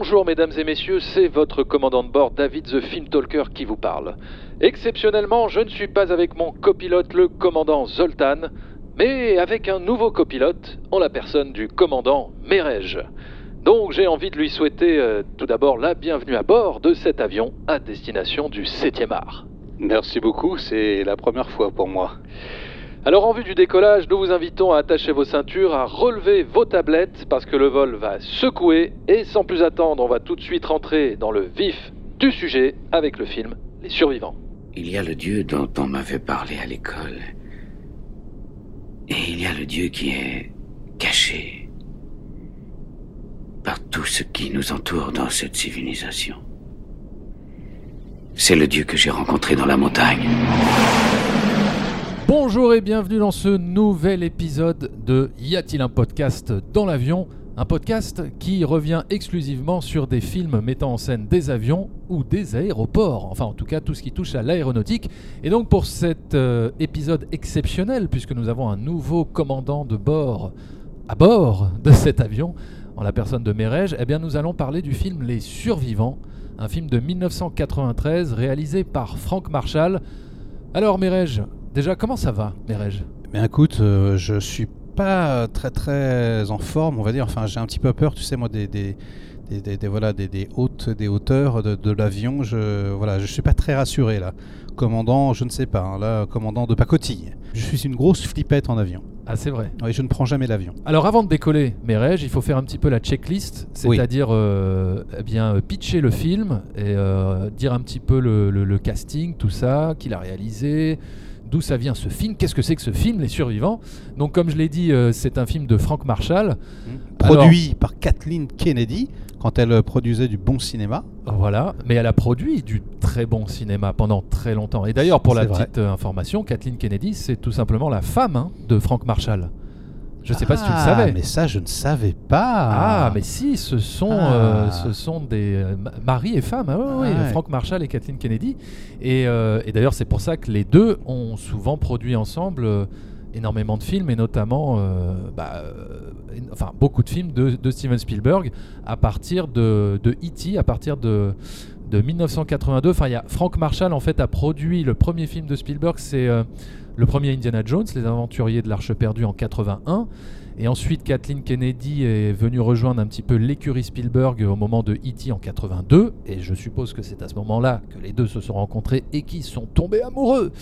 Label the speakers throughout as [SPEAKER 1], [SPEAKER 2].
[SPEAKER 1] Bonjour mesdames et messieurs, c'est votre commandant de bord David the Film Talker qui vous parle. Exceptionnellement, je ne suis pas avec mon copilote le commandant Zoltan, mais avec un nouveau copilote en la personne du commandant Merej. Donc j'ai envie de lui souhaiter euh, tout d'abord la bienvenue à bord de cet avion à destination du 7e art.
[SPEAKER 2] Merci beaucoup, c'est la première fois pour moi.
[SPEAKER 1] Alors en vue du décollage, nous vous invitons à attacher vos ceintures, à relever vos tablettes parce que le vol va secouer et sans plus attendre, on va tout de suite rentrer dans le vif du sujet avec le film Les Survivants.
[SPEAKER 3] Il y a le Dieu dont on m'avait parlé à l'école. Et il y a le Dieu qui est caché par tout ce qui nous entoure dans cette civilisation. C'est le Dieu que j'ai rencontré dans la montagne.
[SPEAKER 4] Bonjour et bienvenue dans ce nouvel épisode de Y a-t-il un podcast dans l'avion? Un podcast qui revient exclusivement sur des films mettant en scène des avions ou des aéroports, enfin en tout cas tout ce qui touche à l'aéronautique. Et donc pour cet euh, épisode exceptionnel, puisque nous avons un nouveau commandant de bord à bord de cet avion, en la personne de Merej, eh bien nous allons parler du film Les Survivants, un film de 1993 réalisé par Frank Marshall. Alors Merej, Déjà, comment ça va, Merej
[SPEAKER 5] Mais écoute, euh, je suis pas très très en forme, on va dire. Enfin, j'ai un petit peu peur, tu sais, moi, des, des, des, des voilà, des, des, hautes, des hauteurs de, de l'avion. Je voilà, je suis pas très rassuré là. Commandant, je ne sais pas. Hein, là, commandant de pacotille. Je suis une grosse flippette en avion.
[SPEAKER 4] Ah, c'est vrai.
[SPEAKER 5] Oui, je ne prends jamais l'avion.
[SPEAKER 4] Alors, avant de décoller, Merej, il faut faire un petit peu la checklist, c'est-à-dire euh, eh bien pitcher le film et euh, dire un petit peu le, le, le casting, tout ça, qu'il a réalisé d'où ça vient ce film, qu'est-ce que c'est que ce film, Les Survivants? Donc comme je l'ai dit, euh, c'est un film de Frank Marshall.
[SPEAKER 5] Mmh. Produit par Kathleen Kennedy quand elle euh, produisait du bon cinéma.
[SPEAKER 4] Voilà, mais elle a produit du très bon cinéma pendant très longtemps. Et d'ailleurs, pour la
[SPEAKER 5] vrai.
[SPEAKER 4] petite euh, information, Kathleen Kennedy, c'est tout simplement la femme hein, de Frank Marshall. Je sais
[SPEAKER 5] ah,
[SPEAKER 4] pas si tu le savais.
[SPEAKER 5] mais ça, je ne savais pas.
[SPEAKER 4] Ah, mais si, ce sont, ah. euh, ce sont des euh, mari et femme. Ah, oui, ouais. Frank Marshall et Kathleen Kennedy. Et, euh, et d'ailleurs, c'est pour ça que les deux ont souvent produit ensemble euh, énormément de films, et notamment bah, enfin, beaucoup de films de, de, Steven Spielberg à partir de, de E.T., à partir de, de 1982. Enfin, il y a Frank Marshall, en fait, a produit le premier film de Spielberg, c'est le premier Indiana Jones, Les Aventuriers de l'Arche perdue en 81. Et ensuite, Kathleen Kennedy est venue rejoindre un petit peu l'écurie Spielberg au moment de E.T. en 82. Et je suppose que c'est à ce moment-là que les deux se sont rencontrés et qu'ils sont tombés amoureux.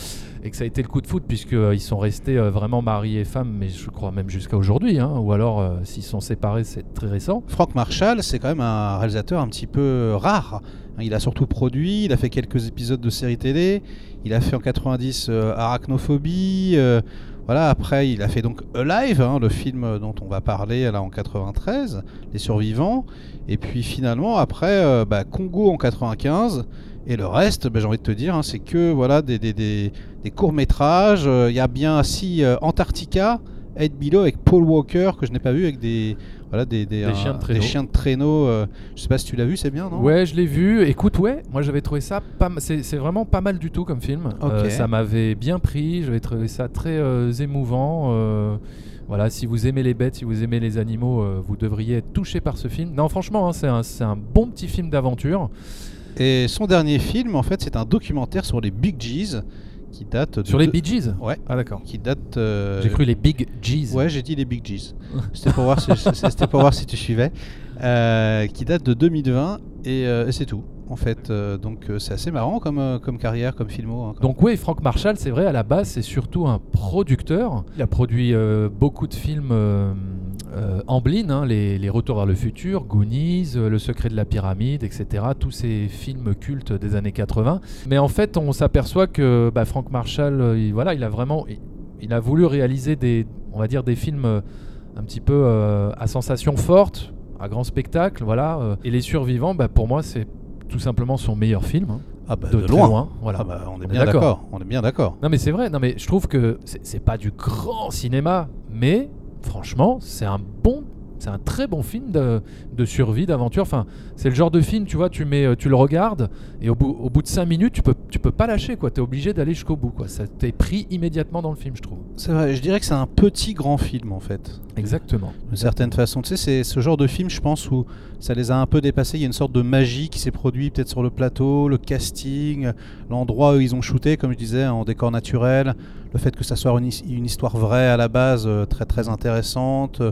[SPEAKER 4] Et que ça a été le coup de foot, puisqu'ils sont restés vraiment mari et femme, mais je crois même jusqu'à aujourd'hui. Hein, ou alors, euh, s'ils sont séparés, c'est très récent.
[SPEAKER 5] Frank Marshall, c'est quand même un réalisateur un petit peu rare. Il a surtout produit, il a fait quelques épisodes de séries télé, il a fait en 90 euh, Arachnophobie. Euh, voilà, après, il a fait donc Alive, hein, le film dont on va parler là en 93, Les Survivants. Et puis finalement, après, euh, bah, Congo en 95. Et le reste, bah, j'ai envie de te dire, hein, c'est que voilà des, des, courts-métrages. Il y a bien si Antarctica, Ed Below avec Paul Walker, que je n'ai pas vu, avec des, voilà, des, des,
[SPEAKER 4] des, chiens de traîneau.
[SPEAKER 5] des chiens de traîneau. Euh, je sais pas si tu l'as vu, c'est bien, non?
[SPEAKER 4] Ouais, je l'ai vu. Écoute, ouais, moi j'avais trouvé ça pas c'est vraiment pas mal du tout comme film.
[SPEAKER 5] Okay.
[SPEAKER 4] Euh, ça m'avait bien pris, j'avais trouvé ça très euh, émouvant. euh, voilà, si vous aimez les bêtes, si vous aimez les animaux, vous devriez être touché par ce film. Non, franchement, hein, c'est un, un, bon petit film d'aventure.
[SPEAKER 5] Et son dernier film, en fait, c'est un documentaire sur les Big G's qui date de
[SPEAKER 4] sur les Big G's
[SPEAKER 5] ouais.
[SPEAKER 4] Ah d'accord.
[SPEAKER 5] Qui date euh...
[SPEAKER 4] j'ai cru les Big G's
[SPEAKER 5] ouais j'ai dit les Big G's c'était pour voir si c'était pour voir si tu suivais. Euh, qui date de 2020 et, euh, et c'est tout. En fait euh, donc c'est assez marrant comme, euh, comme carrière comme filmo hein,
[SPEAKER 4] donc oui Frank Marshall c'est vrai à la base c'est surtout un producteur. Il a produit beaucoup de films euh, Amblin hein, les, les, Retours vers le futur Goonies Le secret de la pyramide etc tous ces films cultes des années 80 mais en fait on s'aperçoit que bah, Frank Marshall il, voilà il a vraiment il, il, a voulu réaliser des on va dire des films un petit peu à sensation forte à grand spectacle voilà et les survivants bah, pour moi c'est tout simplement son meilleur film. Hein,
[SPEAKER 5] ah bah
[SPEAKER 4] de,
[SPEAKER 5] de loin.
[SPEAKER 4] loin. voilà.
[SPEAKER 5] Ah bah on est bien d'accord. On est bien d'accord.
[SPEAKER 4] Non mais c'est vrai. Non mais je trouve que c'est pas du grand cinéma, mais franchement c'est un bon C'est un très bon film de, de survie, d'aventure. Enfin, c'est le genre de film, tu vois, tu, mets, tu le regardes et au bout, au bout de 5 minutes, tu peux, tu peux pas lâcher. Tu es obligé d'aller jusqu'au bout. Quoi. Ça t'est pris immédiatement dans le film, je trouve.
[SPEAKER 5] C'est vrai, je dirais que c'est un petit grand film en fait.
[SPEAKER 4] Exactement.
[SPEAKER 5] D'une certaine façon. Tu sais, c'est ce genre de film, je pense, où ça les a un peu dépassés. Il y a une sorte de magie qui s'est produite peut-être sur le plateau, le casting, l'endroit où ils ont shooté, comme je disais, en décor naturel, le fait que ça soit une, histoire vraie à la base, euh, très très intéressante.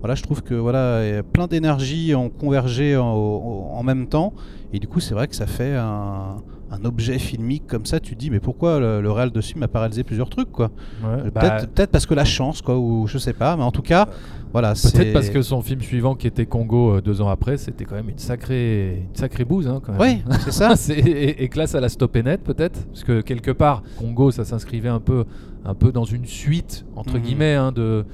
[SPEAKER 5] Voilà, je trouve que voilà, plein d'énergie ont convergé en, même temps. Et du coup, c'est vrai que ça fait un, objet filmique comme ça. Tu te dis, mais pourquoi le, le réal dessus m'a pas réalisé plusieurs trucs, quoi euh, bah Peut-être parce que la chance, quoi, ou je sais pas. Mais en tout cas, voilà.
[SPEAKER 4] Peut-être parce que son film suivant, qui était Congo euh, deux ans après, c'était quand même une sacrée, une sacrée bouse, hein, quand même.
[SPEAKER 5] Oui, c'est ça.
[SPEAKER 4] et, et, classe à la stop net, peut-être, parce que quelque part, Congo, ça s'inscrivait un peu, un peu dans une suite entre mhm. guillemets hein, de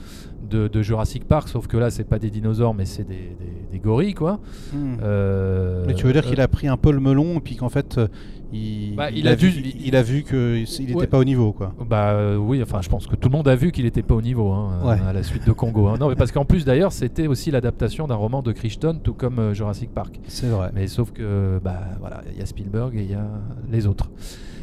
[SPEAKER 4] de, Jurassic Park, sauf que là, c'est pas des dinosaures, mais c'est des, gorilles, quoi.
[SPEAKER 5] Hmm. Euh, mais tu veux dire qu'il a pris un peu le melon, et puis qu'en fait, euh, il,
[SPEAKER 4] bah, il, a, vu,
[SPEAKER 5] il, a vu qu'il n'était pas au niveau, quoi.
[SPEAKER 4] Bah euh, oui, enfin, je pense que tout le monde a vu qu'il n'était pas au niveau hein, à la suite de Congo. Hein. Non, mais parce qu'en plus, d'ailleurs, c'était aussi l'adaptation d'un roman de Crichton, tout comme Jurassic Park.
[SPEAKER 5] C'est vrai.
[SPEAKER 4] Mais sauf que, bah voilà, il y a Spielberg et il y a les autres.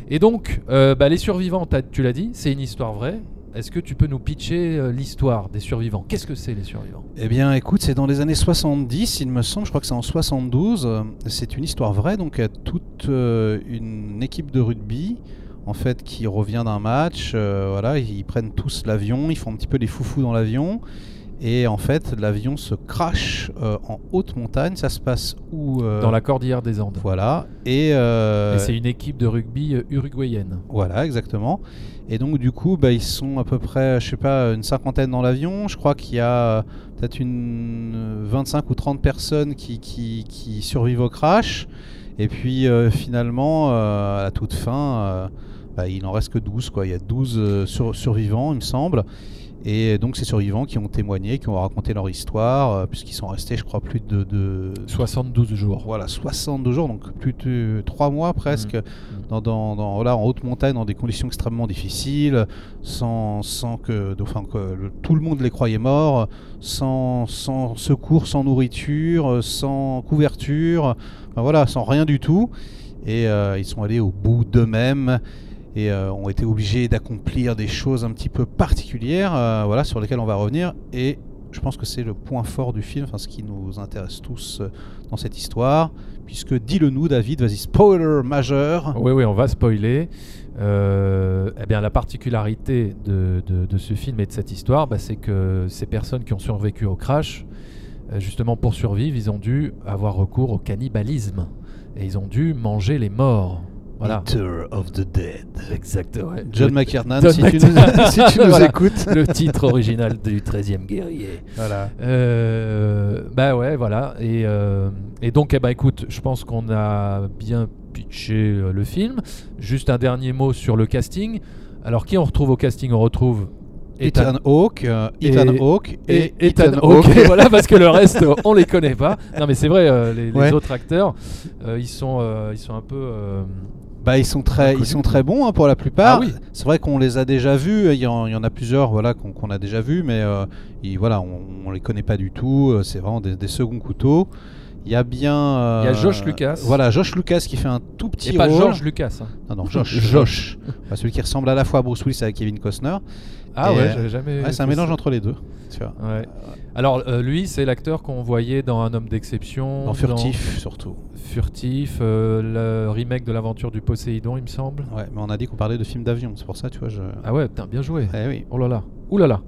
[SPEAKER 4] Et donc, bah, les survivants, tu l'as dit, c'est une histoire vraie. Est-ce que tu peux nous pitcher euh, l'histoire des survivants? Qu'est-ce que c'est les survivants?
[SPEAKER 5] Eh bien écoute, c'est dans les années 70, il me semble, je crois que c'est en 72. C'est une histoire vraie, donc toute euh, une équipe de rugby en fait qui revient d'un match. Euh, voilà, ils prennent tous l'avion, ils font un petit peu les foufous dans l'avion. Et en fait, l'avion se crache en haute montagne. Ça se passe où
[SPEAKER 4] Dans la cordillère des Andes.
[SPEAKER 5] Voilà. Et,
[SPEAKER 4] et c'est une équipe de rugby uruguayenne.
[SPEAKER 5] Voilà, exactement. Et donc du coup, bah, ils sont à peu près, je sais pas, une cinquantaine dans l'avion. Je crois qu'il y a peut-être une 25 ou 30 personnes qui, qui, survivent au crash. Et puis euh, finalement, euh, à la toute fin, euh, bah, il n'en reste que 12. Quoi. Il y a 12 survivants, il me semble. Et donc ces survivants qui ont témoigné, qui ont raconté leur histoire, euh, puisqu'ils sont restés, je crois, plus de,
[SPEAKER 4] 72 jours.
[SPEAKER 5] Voilà, 62 jours, donc plus de 3 mois presque, mmh. dans, en haute montagne, dans des conditions extrêmement difficiles, sans, sans que, enfin, que tout le monde les croyait morts, sans, sans secours, sans nourriture, sans couverture, voilà, sans rien du tout. Et euh, ils sont allés au bout d'eux-mêmes et euh, ont été obligés d'accomplir des choses un petit peu particulières, euh, voilà, sur lesquelles on va revenir. Et je pense que c'est le point fort du film, enfin ce qui nous intéresse tous euh, dans cette histoire, puisque dis-le nous, David, vas-y, spoiler majeur.
[SPEAKER 4] Oui, oui, on va spoiler. eh bien, la particularité de, ce film et de cette histoire, bah, c'est que ces personnes qui ont survécu au crash, justement pour survivre, ils ont dû avoir recours au cannibalisme et ils ont dû manger les morts.
[SPEAKER 5] Eater of the Dead.
[SPEAKER 4] Exactement.
[SPEAKER 5] John McKernan, si, Tu nous, écoutes.
[SPEAKER 4] Le titre original du 13e guerrier.
[SPEAKER 5] Voilà.
[SPEAKER 4] Euh, bah ouais, voilà. Et, euh, et donc, eh ben, écoute, je pense qu'on a bien pitché euh, le film. Juste un dernier mot sur le casting. Alors, qui on retrouve au casting? On retrouve
[SPEAKER 5] Ethan, Hawke, Ethan Hawke
[SPEAKER 4] et, Ethan, Hawke. voilà, parce que le reste, on les connaît pas. Non, mais c'est vrai, les, autres acteurs, ils, sont, ils sont un peu
[SPEAKER 5] bah, ils sont très, ils sont très bons hein, pour la plupart. Ah c'est vrai qu'on les a déjà vus. Il y en, il y en a plusieurs, voilà, qu'on a déjà vus, mais euh, voilà, on, ne les connaît pas du tout. Euh, c'est vraiment des, seconds couteaux. Il y a bien. Euh,
[SPEAKER 4] il y a Josh Lucas.
[SPEAKER 5] Voilà, Josh Lucas qui fait un tout petit
[SPEAKER 4] Et pas George Lucas. Hein.
[SPEAKER 5] Non, non, Josh. Josh. celui qui ressemble à la fois à Bruce Willis avec Kevin Costner.
[SPEAKER 4] Ah ouais, j'avais jamais.
[SPEAKER 5] c'est un mélange entre les deux. Tu vois.
[SPEAKER 4] Ouais. Alors, lui, c'est l'acteur qu'on voyait dans Un homme d'exception.
[SPEAKER 5] Dans Furtif, surtout.
[SPEAKER 4] Furtif, euh, le remake de l'aventure du Poséidon, il me semble.
[SPEAKER 5] Ouais, mais on a dit qu'on parlait de films d'avion, c'est pour ça, tu vois. Je...
[SPEAKER 4] Ah ouais, putain, bien joué.
[SPEAKER 5] Eh oui.
[SPEAKER 4] Oh là là. Ouh là là.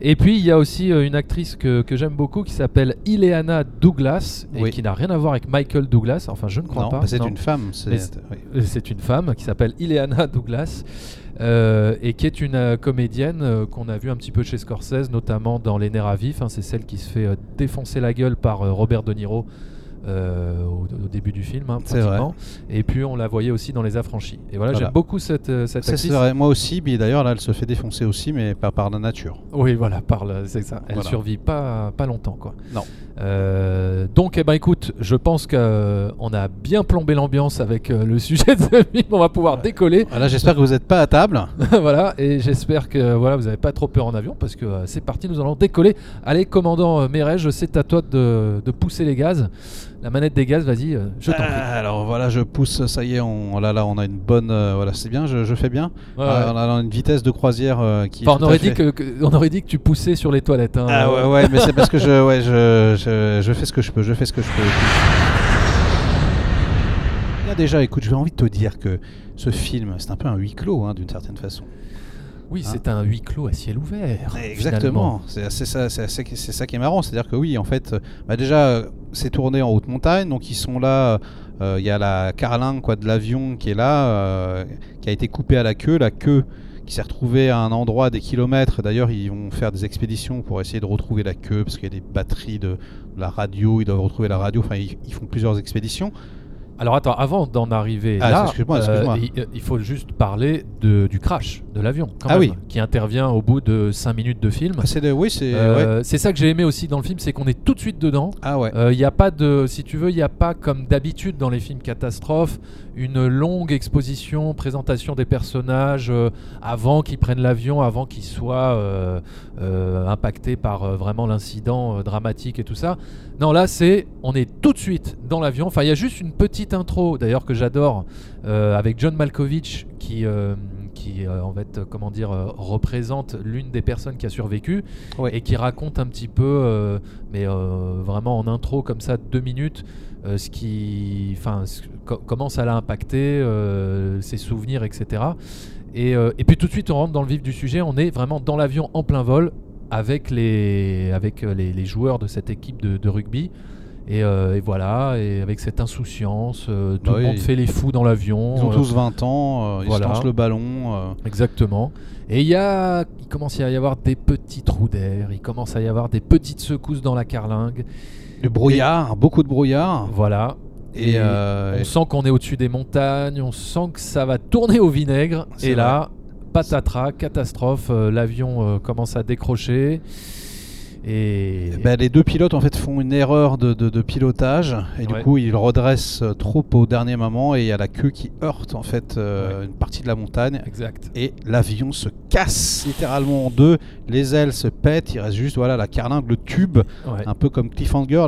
[SPEAKER 4] Et puis il y a aussi euh, une actrice que, que j'aime beaucoup qui s'appelle Ileana Douglas et qui n'a rien à voir avec Michael Douglas. Enfin, je ne crois pas.
[SPEAKER 5] Bah, c'est une femme.
[SPEAKER 4] C'est une femme qui s'appelle Ileana Douglas. Euh, et qui est une comédienne qu'on a vu un petit peu chez Scorsese, notamment dans Les Nerfs à vif. Hein. c'est celle qui se fait défoncer la gueule par Robert De Niro euh, au, début du film, hein, pratiquement. Et puis on la voyait aussi dans Les Affranchis. Et voilà, j'aime beaucoup cette, euh, cette actrice.
[SPEAKER 5] Vrai. Moi aussi, mais d'ailleurs là, elle se fait défoncer aussi, mais pas par la nature.
[SPEAKER 4] Oui, voilà, par c'est ça. Elle survit pas, pas longtemps, quoi.
[SPEAKER 5] Non.
[SPEAKER 4] Euh, donc, eh ben, écoute, je pense qu'on a bien plombé l'ambiance avec le sujet de ce film. On va pouvoir décoller.
[SPEAKER 5] Voilà, j'espère que vous n'êtes pas à table.
[SPEAKER 4] voilà, et j'espère que voilà, vous n'avez pas trop peur en avion parce que c'est parti, nous allons décoller. Allez, commandant Mérège, c'est à toi de, de, pousser les gaz. La manette des gaz, vas-y, je t'en prie.
[SPEAKER 5] alors voilà, je pousse, ça y est, on, là, là, on a une bonne. voilà, c'est bien, je, fais bien. on a une vitesse de croisière qui.
[SPEAKER 4] on, aurait dit que, on aurait dit que tu poussais sur les toilettes. Hein.
[SPEAKER 5] Ah ouais, ouais, mais c'est parce que je, ouais, je, je, je, fais ce que je peux, je fais ce que je peux. Là déjà, écoute, j'ai envie de te dire que ce film, c'est un peu un huis clos, hein, d'une certaine façon.
[SPEAKER 4] Oui, hein c'est un huis clos à ciel ouvert.
[SPEAKER 5] Exactement. C'est ça, ça, qui est marrant. C'est-à-dire que oui, en fait, bah déjà, c'est tourné en haute montagne, donc ils sont là. Euh, il y a la carlingue quoi, de l'avion qui est là, euh, qui a été coupée à la queue. La queue qui s'est retrouvée à un endroit des kilomètres. D'ailleurs, ils vont faire des expéditions pour essayer de retrouver la queue, parce qu'il y a des batteries de, la radio, ils doivent retrouver la radio. Enfin, ils font plusieurs expéditions.
[SPEAKER 4] Alors attends, avant d'en arriver ah, là, euh, il, faut juste parler de, du crash de l'avion, ah oui. qui intervient au bout de 5 minutes de film.
[SPEAKER 5] Ah, c'est oui, c'est
[SPEAKER 4] euh, c'est ça que j'ai aimé aussi dans le film, c'est qu'on est tout de suite dedans.
[SPEAKER 5] Ah ouais.
[SPEAKER 4] Il n'y a pas de, si tu veux, il n'y a pas comme d'habitude dans les films catastrophes une longue exposition, présentation des personnages euh, avant qu'ils prennent l'avion, avant qu'ils soient impactés par vraiment l'incident dramatique et tout ça. Non, là c'est, on est tout de suite dans l'avion. Enfin, il y a juste une petite intro, d'ailleurs que j'adore, euh, avec John Malkovich qui, euh, qui euh, en fait, comment dire, représente l'une des personnes qui a survécu et qui raconte un petit peu, mais vraiment en intro comme ça, deux minutes, ce qui, enfin, comment ça l'a impacté, ses souvenirs, etc. Et, et, puis tout de suite, on rentre dans le vif du sujet. On est vraiment dans l'avion en plein vol avec les, avec les, joueurs de cette équipe de, de rugby. Euh, et, voilà, et avec cette insouciance, euh, tout le monde fait les fous dans l'avion.
[SPEAKER 5] Ils ont tous 20 ans, ils lancent le ballon.
[SPEAKER 4] Exactement. Et il, y a, il commence à y avoir des petits trous d'air, il commence à y avoir des petites secousses dans la carlingue.
[SPEAKER 5] Du brouillard, beaucoup de brouillard.
[SPEAKER 4] Voilà. Et, on sent qu'on est au-dessus des montagnes, on sent que ça va tourner au vinaigre. Et là, patatras, catastrophe, l'avion commence à décrocher. Et
[SPEAKER 5] ben, les deux pilotes en fait font une erreur de, de, pilotage. Et du coup ils redressent trop au dernier moment. Et il y a la queue qui heurte en fait euh, une partie de la montagne.
[SPEAKER 4] Exact.
[SPEAKER 5] Et l'avion se casse littéralement en deux, les ailes se pètent, il reste juste voilà la carlingue, le tube, un peu comme Cliffhanger,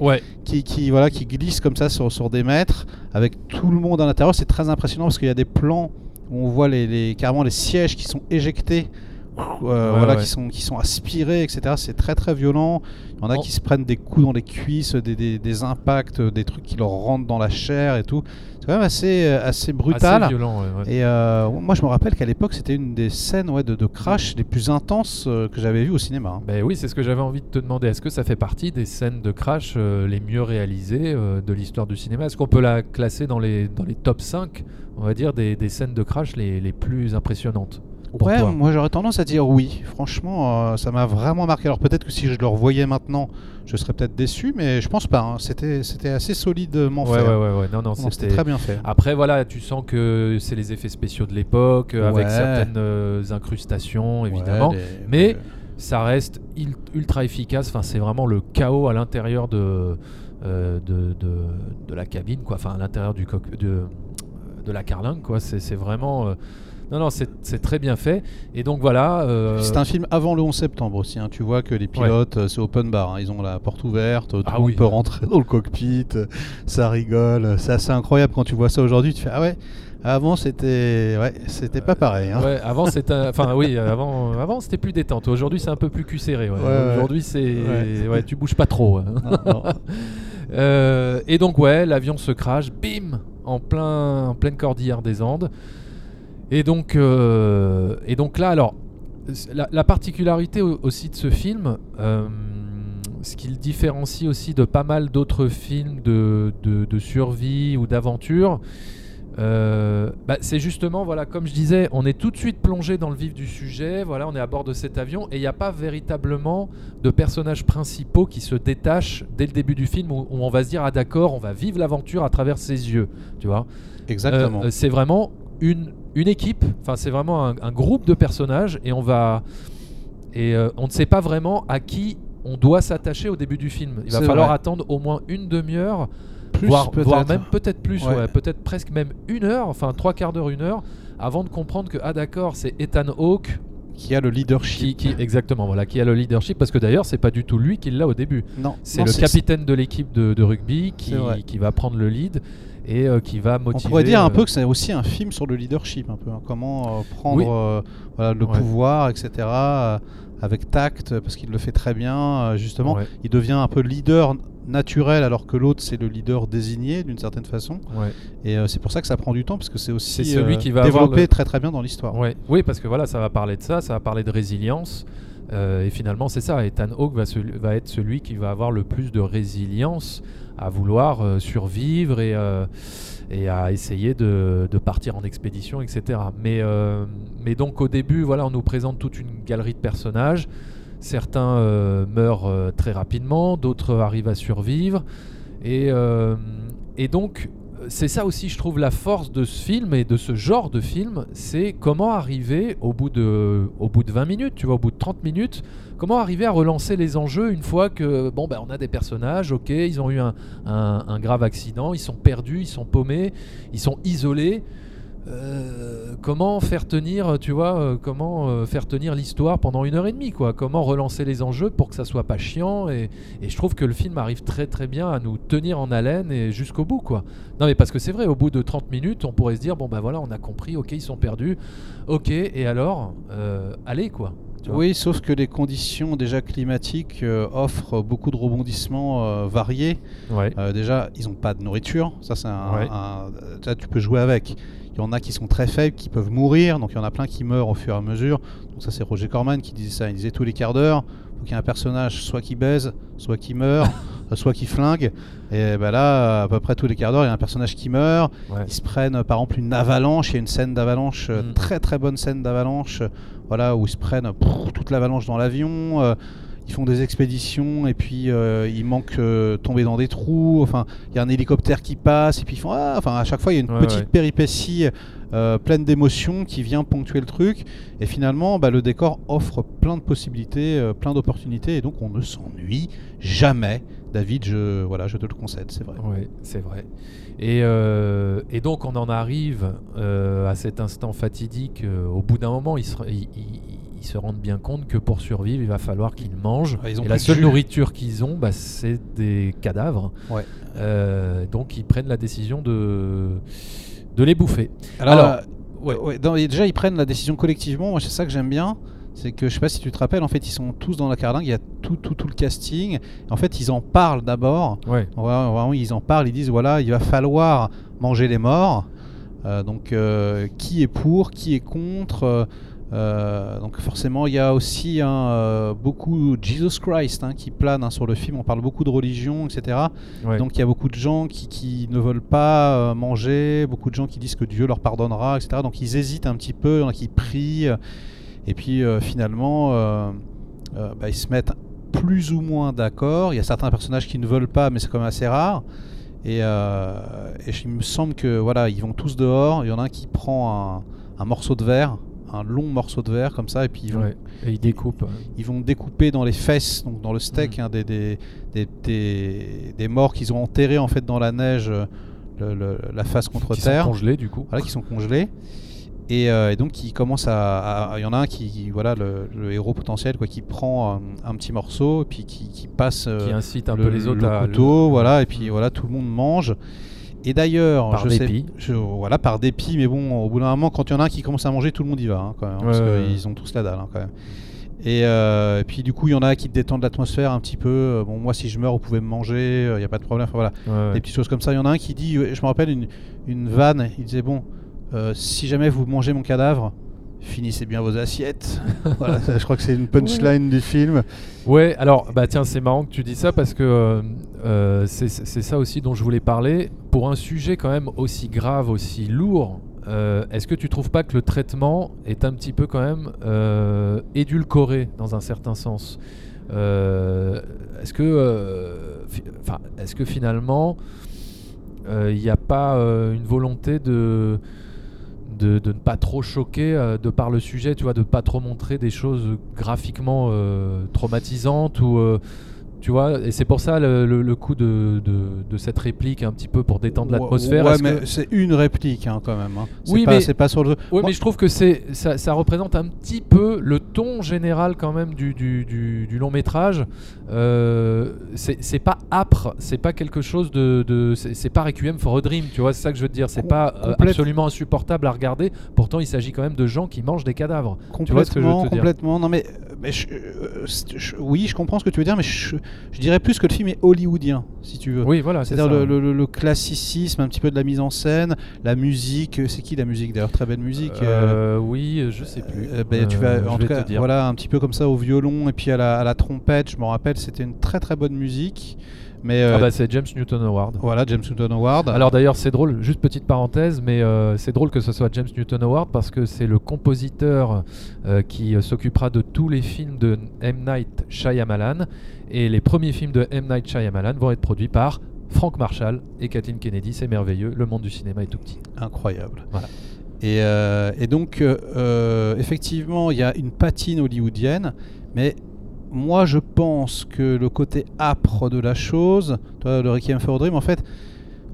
[SPEAKER 4] ouais.
[SPEAKER 5] qui, qui, voilà, qui glisse comme ça sur, sur des mètres avec tout le monde à l'intérieur. C'est très impressionnant parce qu'il y a des plans où on voit les, les, carrément les sièges qui sont éjectés euh, voilà, qui sont qui sont aspirés, etc. C'est très très violent. Il y en a qui se prennent des coups dans les cuisses, des, des, impacts, des trucs qui leur rentrent dans la chair et tout. C'est quand même assez euh, assez brutal.
[SPEAKER 4] Assez violent,
[SPEAKER 5] Et euh, moi, je me rappelle qu'à l'époque, c'était une des scènes ouais, de, de crash les plus intenses que j'avais vues au cinéma. Hein.
[SPEAKER 4] Ben oui, c'est ce que j'avais envie de te demander. Est-ce que ça fait partie des scènes de crash les mieux réalisées de l'histoire du cinéma? Est-ce qu'on peut la classer dans les dans les top 5 on va dire des, des scènes de crash les, les plus impressionnantes?
[SPEAKER 5] Ouais, moi j'aurais tendance à dire oui. Franchement, euh, ça m'a vraiment marqué. Alors peut-être que si je le revoyais maintenant, je serais peut-être déçu, mais je pense pas. Hein. C'était, c'était assez solidement
[SPEAKER 4] ouais,
[SPEAKER 5] fait.
[SPEAKER 4] Ouais, ouais, ouais. Non, non,
[SPEAKER 5] c'était très bien fait.
[SPEAKER 4] Après, voilà, tu sens que c'est les effets spéciaux de l'époque, euh, avec certaines euh, incrustations, évidemment. Mais ça reste ultra efficace. Enfin, c'est vraiment le chaos à l'intérieur de, de, de, de, la cabine, quoi. Enfin, à l'intérieur du de, de la carlingue, quoi. C'est, c'est vraiment non, non, c'est très bien fait. Et donc voilà.
[SPEAKER 5] Euh, c'est un film avant le 11 septembre aussi. Hein. Tu vois que les pilotes, euh, c'est open bar. Hein. Ils ont la porte ouverte, tout ah le monde peut rentrer dans le cockpit. Ça rigole. C'est assez incroyable quand tu vois ça aujourd'hui. Tu fais Ah ouais. Avant c'était ouais, c'était pas pareil. Hein.
[SPEAKER 4] Ouais, avant c'était enfin oui, avant avant c'était plus détente. Aujourd'hui c'est un peu plus cul serré. Aujourd'hui c'est ouais, tu bouges pas trop. euh, et donc ouais, l'avion se crache, bim, en plein en pleine cordillère des Andes. Et donc, euh, et donc là, alors, la, particularité aussi de ce film, euh, ce qui le différencie aussi de pas mal d'autres films de, de, survie ou d'aventure, euh, bah, c'est justement, voilà, comme je disais, on est tout de suite plongé dans le vif du sujet. Voilà, on est à bord de cet avion et il n'y a pas véritablement de personnages principaux qui se détachent dès le début du film où, on va se dire ah d'accord, on va vivre l'aventure à travers ses yeux, tu vois.
[SPEAKER 5] Exactement.
[SPEAKER 4] c'est vraiment une une équipe, enfin c'est vraiment un, groupe de personnages et on va et euh, on ne sait pas vraiment à qui on doit s'attacher au début du film. Il va falloir attendre au moins une demi-heure, voire, même peut-être plus, peut-être presque même une heure, enfin trois quarts d'heure, une heure, avant de comprendre que ah d'accord, c'est Ethan Hawke
[SPEAKER 5] qui a le leadership.
[SPEAKER 4] Qui, exactement, voilà, qui a le leadership, parce que d'ailleurs, c'est pas du tout lui qui l'a au début.
[SPEAKER 5] Non,
[SPEAKER 4] c'est le capitaine de l'équipe de, rugby qui, qui, va prendre le lead et euh, qui va motiver.
[SPEAKER 5] On pourrait dire un peu euh, que c'est aussi un film sur le leadership, un peu, hein. comment euh, prendre le pouvoir, etc. avec tact, parce qu'il le fait très bien, justement. Il devient un peu leader naturel alors que l'autre c'est le leader désigné d'une certaine façon. Et c'est pour ça que ça prend du temps parce que c'est aussi celui qui va développé très très bien dans l'histoire.
[SPEAKER 4] Oui, parce que voilà, ça va parler de ça, ça va parler de résilience. Et finalement, c'est ça. Ethan Hawke va, va, être celui qui va avoir le plus de résilience à vouloir euh, survivre et, euh, et à essayer de, partir en expédition, etc. Mais, euh, donc au début, voilà, on nous présente toute une galerie de personnages. Certains meurent très rapidement, d'autres arrivent à survivre. Et donc, c'est ça aussi, je trouve, la force de ce film et de ce genre de film, c'est comment arriver au bout, de, au bout de 20 minutes, tu vois, au bout de 30 minutes, comment arriver à relancer les enjeux une fois que, bon, ben, on a des personnages, ok, ils ont eu un grave accident, ils sont perdus, ils sont paumés, ils sont isolés. Euh, comment faire tenir, tu vois, euh, comment euh, faire tenir l'histoire pendant une heure et demie, quoi? Comment relancer les enjeux pour que ça soit pas chiant? Et, je trouve que le film arrive très très bien à nous tenir en haleine et jusqu'au bout, quoi. Non, mais parce que c'est vrai, au bout de 30 minutes, on pourrait se dire, bon ben voilà, on a compris, ok, ils sont perdus, ok, et alors, allez, quoi.
[SPEAKER 5] Oui, sauf que les conditions déjà climatiques offrent beaucoup de rebondissements variés. déjà, ils n'ont pas de nourriture, ça c'est un, tu peux jouer avec. Il y en a qui sont très faibles, qui peuvent mourir, donc il y en a plein qui meurent au fur et à mesure. Donc ça c'est Roger Corman qui disait ça, il disait tous les quarts d'heure, faut qu'il y ait un personnage soit qui baise, soit qui meurt, soit qui flingue. Et ben là, à peu près tous les quarts d'heure, il y a un personnage qui meurt. Ils se prennent par exemple une avalanche, il y a une scène d'avalanche, euh, mm. très très bonne scène d'avalanche, voilà, où ils se prennent toute l'avalanche dans l'avion. Euh, ils font des expéditions et puis euh, ils manquent euh, tomber dans des trous. Enfin, il y a un hélicoptère qui passe et puis ils font ah. Enfin, à chaque fois, il y a une petite péripétie euh, pleine d'émotions qui vient ponctuer le truc. Et finalement, bah, le décor offre plein de possibilités, plein d'opportunités et donc on ne s'ennuie jamais. David, je voilà, je te le concède, c'est vrai.
[SPEAKER 4] Oui, c'est vrai. Et, et, donc on en arrive à cet instant fatidique. au bout d'un moment, il, il, ils se rendent bien compte que pour survivre, il va falloir qu'ils mangent. Ah, et la seule nourriture qu'ils ont, bah, c'est des cadavres. Euh, donc ils prennent la décision de, de les bouffer.
[SPEAKER 5] Alors, déjà, ils prennent la décision collectivement. Moi, c'est ça que j'aime bien. C'est que je sais pas si tu te rappelles, en fait, ils sont tous dans la carlingue, il y a tout, tout, tout le casting. En fait, ils en parlent d'abord.
[SPEAKER 4] Ouais.
[SPEAKER 5] Vraiment, ils en parlent, ils disent voilà, il va falloir manger les morts. Euh, donc, euh, qui est pour, qui est contre euh, donc forcément, il y a aussi hein, euh, beaucoup Jesus Christ hein, qui plane hein, sur le film. On parle beaucoup de religion, etc. Donc il y a beaucoup de gens qui, ne veulent pas euh, manger, beaucoup de gens qui disent que Dieu leur pardonnera, etc. Donc ils hésitent un petit peu, il qui prient. Et puis finalement, bah, ils se mettent plus ou moins d'accord. Il y a certains personnages qui ne veulent pas, mais c'est quand même assez rare. Et, il me semble que voilà, ils vont tous dehors. Il y en a un qui prend un morceau de verre un long morceau de verre comme ça et puis ils vont,
[SPEAKER 4] ils découpent.
[SPEAKER 5] Ils, vont découper dans les fesses, donc dans le steak, mm. hein, des, des, des, des, morts qu'ils ont enterrés en fait dans la neige, la face contre
[SPEAKER 4] qui
[SPEAKER 5] terre.
[SPEAKER 4] Qui sont congelés du coup.
[SPEAKER 5] Voilà, qui sont congelés. Et, euh, et, donc il commence à, il y en a un qui, voilà, le, héros potentiel, quoi, qui prend un, petit morceau et puis qui, qui passe,
[SPEAKER 4] qui incite un peu les autres
[SPEAKER 5] à couteau, voilà, et puis mm. voilà, tout le monde mange. Et d'ailleurs,
[SPEAKER 4] par je dépit.
[SPEAKER 5] Sais, voilà, par dépit, mais bon, au bout d'un moment, quand il y en a un qui commence à manger, tout le monde y va, hein, quand même, parce qu'ils ont tous la dalle, hein, quand même. Euh, et, puis du coup, il y en a qui détendent l'atmosphère un petit peu. Euh, bon, moi, si je meurs, vous pouvez me manger, il euh, n'y a pas de problème. Enfin, voilà, des petites choses comme ça. Il y en a un qui dit, je me rappelle une, une vanne, il disait bon, si jamais vous mangez mon cadavre, finissez bien vos assiettes. voilà, je crois que c'est une punchline du film.
[SPEAKER 4] Ouais, alors bah tiens, c'est marrant que tu dis ça parce que euh, euh, c'est ça aussi dont je voulais parler. Pour un sujet quand même aussi grave, aussi lourd, euh, est-ce que tu trouves pas que le traitement est un petit peu quand même édulcoré dans un certain sens? Est-ce que, enfin, est-ce que finalement il n'y a pas une volonté de de, ne pas trop choquer de par le sujet, tu vois, de pas trop montrer des choses graphiquement traumatisantes ou tu vois, et c'est pour ça le, coup de, de, cette réplique un petit peu pour détendre l'atmosphère.
[SPEAKER 5] Ouais, mais c'est une réplique hein, quand même. Hein.
[SPEAKER 4] Oui,
[SPEAKER 5] pas,
[SPEAKER 4] mais
[SPEAKER 5] c'est pas sur le.
[SPEAKER 4] Oui, mais je trouve que c'est ça, ça, représente un petit peu le ton général quand même du, du, du, long métrage. Euh, c'est pas âpre, c'est pas quelque chose de, de c'est pas Requiem for a Dream, tu vois, c'est ça que je veux te dire. C'est pas euh, absolument insupportable à regarder. Pourtant, il s'agit quand même de gens qui mangent des cadavres.
[SPEAKER 5] Complètement, tu vois ce que je veux te complètement. Non mais, mais euh, oui, je comprends ce que tu veux dire, mais je, je dirais plus que le film est hollywoodien, si tu veux.
[SPEAKER 4] Oui, voilà.
[SPEAKER 5] C'est-à-dire le, le, classicisme, un petit peu de la mise en scène, la musique. C'est qui la musique d'ailleurs Très belle musique.
[SPEAKER 4] Euh, euh, oui, je sais plus.
[SPEAKER 5] Euh, ben, tu vas, en tout cas, voilà, un petit peu comme ça au violon et puis à la, à la trompette. Je me rappelle, c'était une très très bonne musique.
[SPEAKER 4] Mais ah bah c'est James Newton Howard.
[SPEAKER 5] Voilà, James Newton Howard.
[SPEAKER 4] Alors d'ailleurs, c'est drôle, juste petite parenthèse, mais c'est drôle que ce soit James Newton Howard parce que c'est le compositeur qui s'occupera de tous les films de M. Night Shyamalan. Et les premiers films de M. Night Shyamalan vont être produits par Frank Marshall et Kathleen Kennedy. C'est merveilleux. Le monde du cinéma est tout petit.
[SPEAKER 5] Incroyable. Voilà. Et, euh, donc, euh, euh, effectivement, il y a une patine hollywoodienne, mais moi, je pense que le côté âpre de la chose, toi, le Requiem for a Dream, en fait,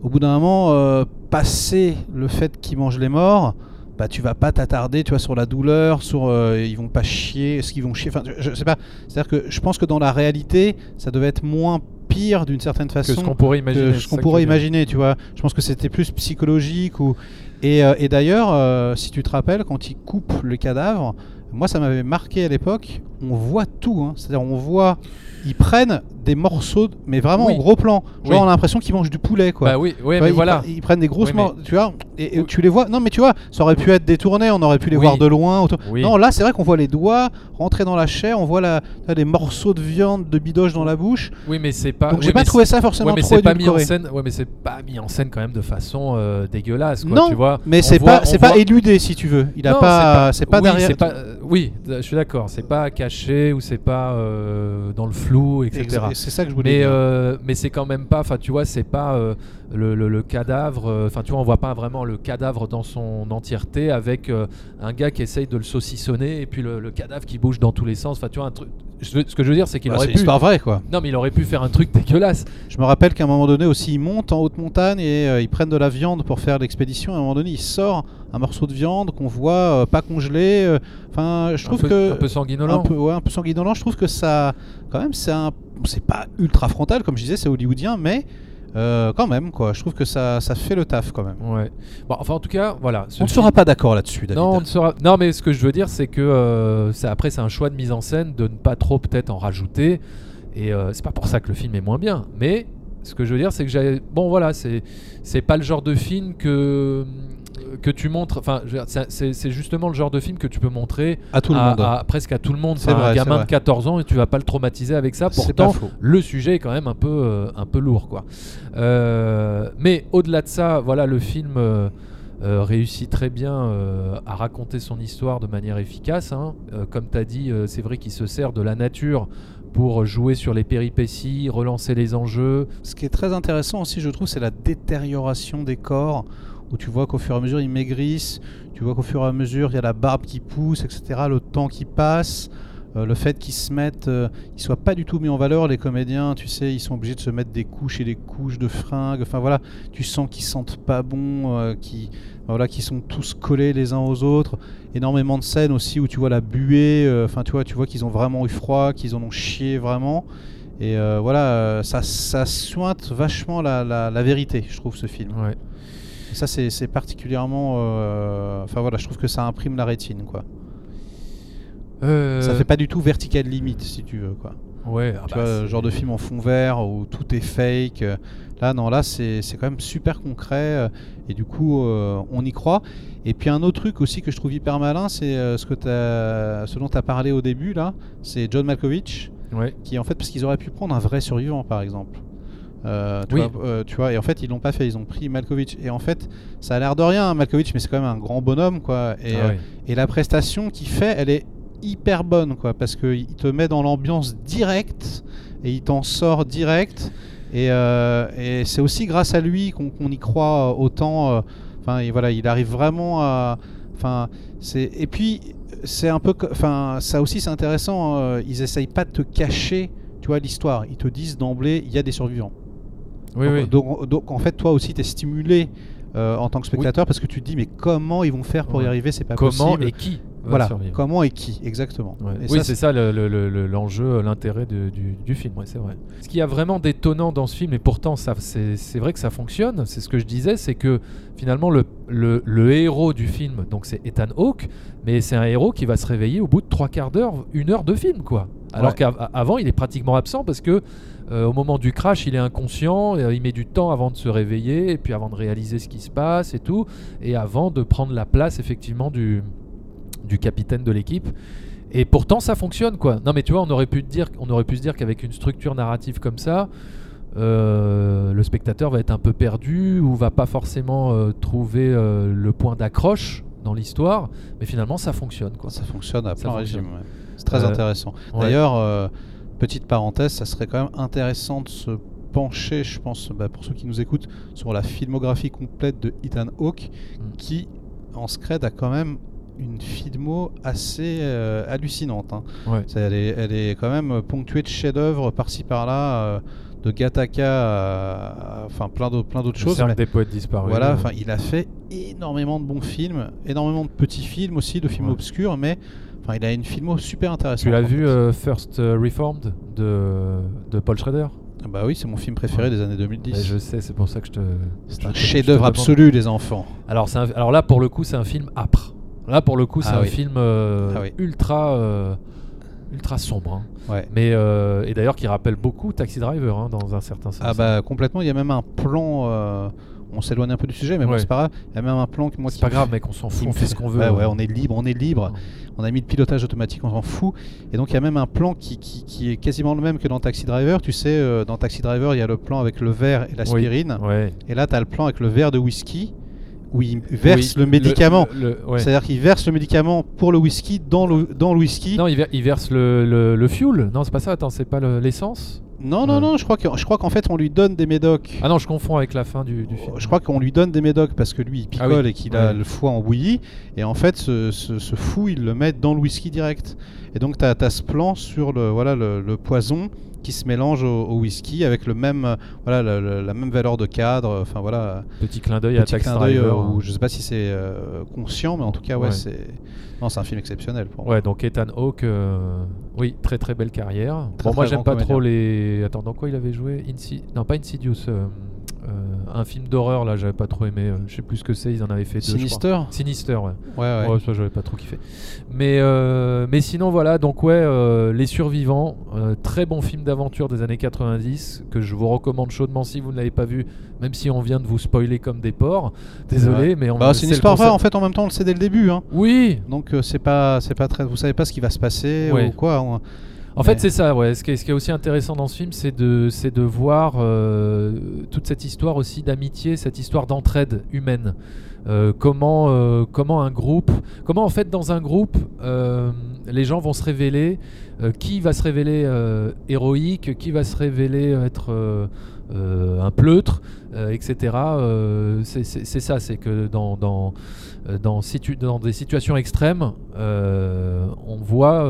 [SPEAKER 5] au bout d'un moment, passer le fait qu'il mange les morts, bah tu vas pas t'attarder tu vois sur la douleur sur euh, ils vont pas chier est-ce qu'ils vont chier enfin je, sais pas. C'est à dire que je pense que dans la réalité ça devait être moins pire d'une certaine façon
[SPEAKER 4] que ce qu'on pourrait imaginer
[SPEAKER 5] ce qu'on pourrait imaginer tu vois. Je pense que c'était plus psychologique ou et, euh, et d'ailleurs euh, si tu te rappelles quand ils coupent le cadavre moi ça m'avait marqué à l'époque on voit tout hein. c'est à dire on voit ils prennent des morceaux, mais vraiment en gros plan. Genre, on a l'impression qu'ils mangent du poulet, quoi.
[SPEAKER 4] Bah oui, oui mais voilà.
[SPEAKER 5] Ils prennent des grosses morceaux, tu vois, et, tu les vois. Non, mais tu vois, ça aurait pu être détourné, on aurait pu les voir de loin. Non, là, c'est vrai qu'on voit les doigts rentrer dans la chair, on voit la, des morceaux de viande, de bidoche dans la bouche.
[SPEAKER 4] Oui, mais c'est pas.
[SPEAKER 5] Donc j'ai pas trouvé ça forcément
[SPEAKER 4] mais
[SPEAKER 5] trop
[SPEAKER 4] pas mis en scène. Ouais, mais c'est pas mis en scène quand même de façon euh, dégueulasse, quoi.
[SPEAKER 5] Non,
[SPEAKER 4] tu vois.
[SPEAKER 5] Mais c'est pas, c'est pas éludé, si tu veux. Il a pas, c'est pas derrière.
[SPEAKER 4] Oui, je suis d'accord. C'est pas caché ou c'est pas euh, dans le flou, etc.
[SPEAKER 5] C'est ça que je voulais dire.
[SPEAKER 4] Euh, mais c'est quand même pas, enfin tu vois, c'est pas euh, le, cadavre, euh, enfin tu vois, on voit pas vraiment le cadavre dans son entièreté avec un gars qui essaye de le saucissonner et puis le, cadavre qui bouge dans tous les sens. Enfin tu vois, un truc. Ce que je veux dire, c'est qu'il bah, aurait pu.
[SPEAKER 5] C'est vrai quoi.
[SPEAKER 4] Non, mais il aurait pu faire un truc dégueulasse.
[SPEAKER 5] Je me rappelle qu'à un moment donné aussi, ils montent en haute montagne et ils prennent de la viande pour faire l'expédition. À un moment donné, il sort un morceau de viande qu'on voit pas congelé. Enfin, je trouve que
[SPEAKER 4] un peu sanguinolent.
[SPEAKER 5] Un peu, ouais, un peu sanguinolent. Je trouve que ça, quand même, c'est un c'est pas ultra frontal, comme je disais, c'est hollywoodien, mais euh, quand même, quoi. Je trouve que ça, ça fait le taf quand même.
[SPEAKER 4] Ouais. Bon, enfin, en tout cas, voilà.
[SPEAKER 5] On ne sera pas d'accord là-dessus, David.
[SPEAKER 4] Non, on sera... non, mais ce que je veux dire, c'est que euh, après, c'est un choix de mise en scène de ne pas trop peut-être en rajouter. Et euh, c'est pas pour ça que le film est moins bien. Mais ce que je veux dire, c'est que j'ai. Bon, voilà, c'est c'est pas le genre de film que que tu montres, enfin, c'est justement le genre de film que tu peux montrer
[SPEAKER 5] à tout le monde,
[SPEAKER 4] presque à tout le monde. C'est un gamin de 14 ans et tu vas pas le traumatiser avec ça. Pourtant, le sujet est quand même un peu, euh, un peu lourd, quoi. Euh, mais au-delà de ça, voilà, le film. Euh, réussit très bien à raconter son histoire de manière efficace. Hein. comme tu as dit, c'est vrai qu'il se sert de la nature pour jouer sur les péripéties, relancer les enjeux.
[SPEAKER 5] Ce qui est très intéressant aussi, je trouve, c'est la détérioration des corps où tu vois qu'au fur et à mesure ils maigrissent, tu vois qu'au fur et à mesure il y a la barbe qui pousse, etc., le temps qui passe, euh, le fait qu'ils se mettent, euh, soient pas du tout mis en valeur, les comédiens, tu sais, ils sont obligés de se mettre des couches et des couches de fringues, enfin voilà, tu sens qu'ils sentent pas bon, euh, qui voilà, qui sont tous collés les uns aux autres, énormément de scènes aussi où tu vois la buée, enfin tu vois, tu vois qu'ils ont vraiment eu froid, qu'ils en ont chié vraiment. Et voilà, ça, ça sointe vachement la, la, vérité, je trouve, ce film. Ça, c'est particulièrement. Euh, enfin voilà, je trouve que ça imprime la rétine, quoi. Euh... Ça fait pas du tout vertical limite, si tu veux, quoi.
[SPEAKER 4] Ouais,
[SPEAKER 5] ah tu bah, vois, genre de film en fond vert où tout est fake. Là, non, là, c'est quand même super concret. Euh, et du coup, euh, on y croit. Et puis, un autre truc aussi que je trouve hyper malin, c'est ce, que as, ce dont tu as parlé au début, là. C'est John Malkovich.
[SPEAKER 4] Ouais.
[SPEAKER 5] Qui, en fait, parce qu'ils auraient pu prendre un vrai survivant, par exemple. Euh, tu,
[SPEAKER 4] oui.
[SPEAKER 5] vois, euh, tu, vois, et en fait ils l'ont pas fait, ils ont pris Malkovich. Et en fait, ça a l'air de rien, Malkovich, mais c'est quand même un grand bonhomme, quoi. Et, ah euh, et la prestation qu'il fait, elle est hyper bonne, quoi, parce qu'il te met dans l'ambiance directe et il t'en sort direct. Et, et c'est aussi grâce à lui qu'on y croit autant Enfin, voilà, il arrive vraiment à. Enfin, c'est et puis c'est un peu, enfin, ça aussi c'est intéressant. Euh, ils essayent pas de te cacher, tu vois, l'histoire. Ils te disent d'emblée, il y a des survivants.
[SPEAKER 4] Oui,
[SPEAKER 5] donc,
[SPEAKER 4] oui.
[SPEAKER 5] donc, donc, en fait, toi aussi, tu es stimulé euh, en tant que spectateur parce que tu te dis, mais comment ils vont faire pour
[SPEAKER 4] Ouais.
[SPEAKER 5] y arriver? C'est pas
[SPEAKER 4] Comment
[SPEAKER 5] possible.
[SPEAKER 4] et qui
[SPEAKER 5] Voilà,
[SPEAKER 4] survivre?
[SPEAKER 5] Comment et qui, exactement.
[SPEAKER 4] Ouais.
[SPEAKER 5] Et
[SPEAKER 4] oui, c'est ça le- le- le- l'enjeu, l'intérêt du, du film, ouais, c'est vrai. Ce qui y a vraiment d'étonnant dans ce film, et pourtant ça, c'est vrai que ça fonctionne, c'est ce que je disais, c'est que finalement le, héros du film, donc c'est Ethan Hawke, mais c'est un héros qui va se réveiller au bout de trois quarts d'heure, une heure de film, quoi. Alors qu'avant, il est pratiquement absent parce que euh, au moment du crash, il est inconscient, euh, il met du temps avant de se réveiller, et puis avant de réaliser ce qui se passe et tout, et avant de prendre la place effectivement du, du capitaine de l'équipe. Et pourtant, ça fonctionne, quoi. Non, mais tu vois, on aurait pu, te dire, on aurait pu se dire qu'avec une structure narrative comme ça, euh, le spectateur va être un peu perdu ou va pas forcément trouver le point d'accroche dans l'histoire. Mais finalement, ça fonctionne, quoi.
[SPEAKER 5] ça fonctionne à plein régime. ouais. C'est très intéressant. D'ailleurs, petite parenthèse, ça serait quand même intéressant de se pencher, je pense, bah, pour ceux qui nous écoutent, sur la filmographie complète de Ethan Hawke,
[SPEAKER 4] Mm.
[SPEAKER 5] qui, en scred, a quand même une filmo assez euh, hallucinante. hein.
[SPEAKER 4] Ouais.
[SPEAKER 5] Elle, est, elle est quand même ponctuée de chefs-d'œuvre par-ci par-là, euh, de Gattaca enfin plein d'autres plein d'autres choses.
[SPEAKER 4] des poètes disparus.
[SPEAKER 5] voilà, enfin, il a fait énormément de bons films, énormément de petits films aussi, de films
[SPEAKER 4] Ouais.
[SPEAKER 5] obscurs, mais enfin, il a une filmo super intéressante.
[SPEAKER 4] Tu l'as vu euh, First euh, Reformed de, de Paul Schrader?
[SPEAKER 5] Ah Bah oui, c'est mon film préféré
[SPEAKER 4] Ouais.
[SPEAKER 5] des années 2010.
[SPEAKER 4] Mais Je sais, c'est pour ça que je te.
[SPEAKER 5] C'est un chef-d'œuvre absolu, les enfants.
[SPEAKER 4] Alors, un- alors là, pour le coup, c'est un film âpre. Là, pour le coup, c'est
[SPEAKER 5] Ah
[SPEAKER 4] un
[SPEAKER 5] oui.
[SPEAKER 4] film euh,
[SPEAKER 5] Ah oui.
[SPEAKER 4] ultra, euh, ultra sombre. hein.
[SPEAKER 5] Ouais.
[SPEAKER 4] Mais euh, et d'ailleurs, qui rappelle beaucoup Taxi Driver hein, dans un certain sens.
[SPEAKER 5] Ah bah complètement, il y a même un plan. euh, on s'éloigne un peu du sujet, mais bon,
[SPEAKER 4] Ouais.
[SPEAKER 5] c'est pas grave. Il y a même un plan que moi
[SPEAKER 4] c'est pas grave, mec, on s'en fout, on fait ce qu'on veut.
[SPEAKER 5] Ouais, ouais, on est libre, on est libre. On a mis le pilotage automatique, on s'en fout. Et donc il y a même un plan qui, qui- qui est quasiment le même que dans Taxi Driver. Tu sais, euh, dans Taxi Driver, il y a le plan avec le verre et l'aspirine.
[SPEAKER 4] Ouais.
[SPEAKER 5] Et là, tu as le plan avec le verre de whisky où il verse
[SPEAKER 4] Oui,
[SPEAKER 5] le médicament.
[SPEAKER 4] ouais.
[SPEAKER 5] C'est-à-dire qu'il verse le médicament pour le whisky dans le, dans le whisky.
[SPEAKER 4] Non, il, ver- il verse le, le, le fuel. Non, c'est pas ça. Attends, c'est pas le- l'essence?
[SPEAKER 5] Non, non, non, je crois que- je crois qu'en fait, on lui donne des médocs.
[SPEAKER 4] Ah non, je confonds avec la fin du, du film.
[SPEAKER 5] Je crois qu'on lui donne des médocs parce que lui il picole
[SPEAKER 4] Ah oui.
[SPEAKER 5] et qu'il a
[SPEAKER 4] Ouais.
[SPEAKER 5] le foie en bouillie. Et en fait, ce, ce- ce fou, il le met dans le whisky direct. Et donc, tu as, ce plan sur le, voilà, le, le poison qui se mélange au, au whisky avec le même, euh, voilà, le- le- la même valeur de cadre. Enfin, voilà,
[SPEAKER 4] Petit clin d'œil à
[SPEAKER 5] d'œil.
[SPEAKER 4] Driver.
[SPEAKER 5] euh,
[SPEAKER 4] hein.
[SPEAKER 5] où je sais pas si c'est euh, conscient, mais en tout cas, ouais,
[SPEAKER 4] Ouais.
[SPEAKER 5] c'est. Non, c'est un film exceptionnel pour moi.
[SPEAKER 4] Ouais, donc Ethan Hawke, euh, oui, très très belle carrière.
[SPEAKER 5] Très,
[SPEAKER 4] bon, moi
[SPEAKER 5] très
[SPEAKER 4] j'aime
[SPEAKER 5] grand
[SPEAKER 4] pas trop les. Attends, dans quoi il avait joué? Insi... Non, pas Insidious. Euh, un film d'horreur là, j'avais pas trop aimé. euh, Je sais plus ce que c'est, ils en avaient fait deux. je crois.
[SPEAKER 5] Sinister
[SPEAKER 4] Sinister, ouais.
[SPEAKER 5] Ouais, ouais.
[SPEAKER 4] Ouais, ça j'avais pas trop kiffé. Mais, euh, mais sinon voilà, donc ouais, Les Survivants, très bon film d'aventure des années 90 que je vous recommande chaudement si vous ne l'avez pas vu, même si on vient de vous spoiler comme des porcs. Désolé,
[SPEAKER 5] Ouais.
[SPEAKER 4] mais on
[SPEAKER 5] Bah, c'est une histoire vraie, en fait, en même temps, on le sait dès le début. Hein.
[SPEAKER 4] Oui,
[SPEAKER 5] Donc, c'est pas, c'est pas très. Vous savez pas ce qui va se passer
[SPEAKER 4] Ouais.
[SPEAKER 5] ou quoi. on-
[SPEAKER 4] En fait, c'est ça, ouais. Ce qui, est, ce qui est aussi intéressant dans ce film, c'est de, c'est de voir euh, toute cette histoire aussi d'amitié, cette histoire d'entraide humaine. Euh, comment, euh, comment un groupe, comment en fait dans un groupe, euh, les gens vont se révéler, qui va se révéler héroïque, qui va se révéler être un pleutre, etc. C'est ça, c'est que dans, des situations extrêmes, on, voit,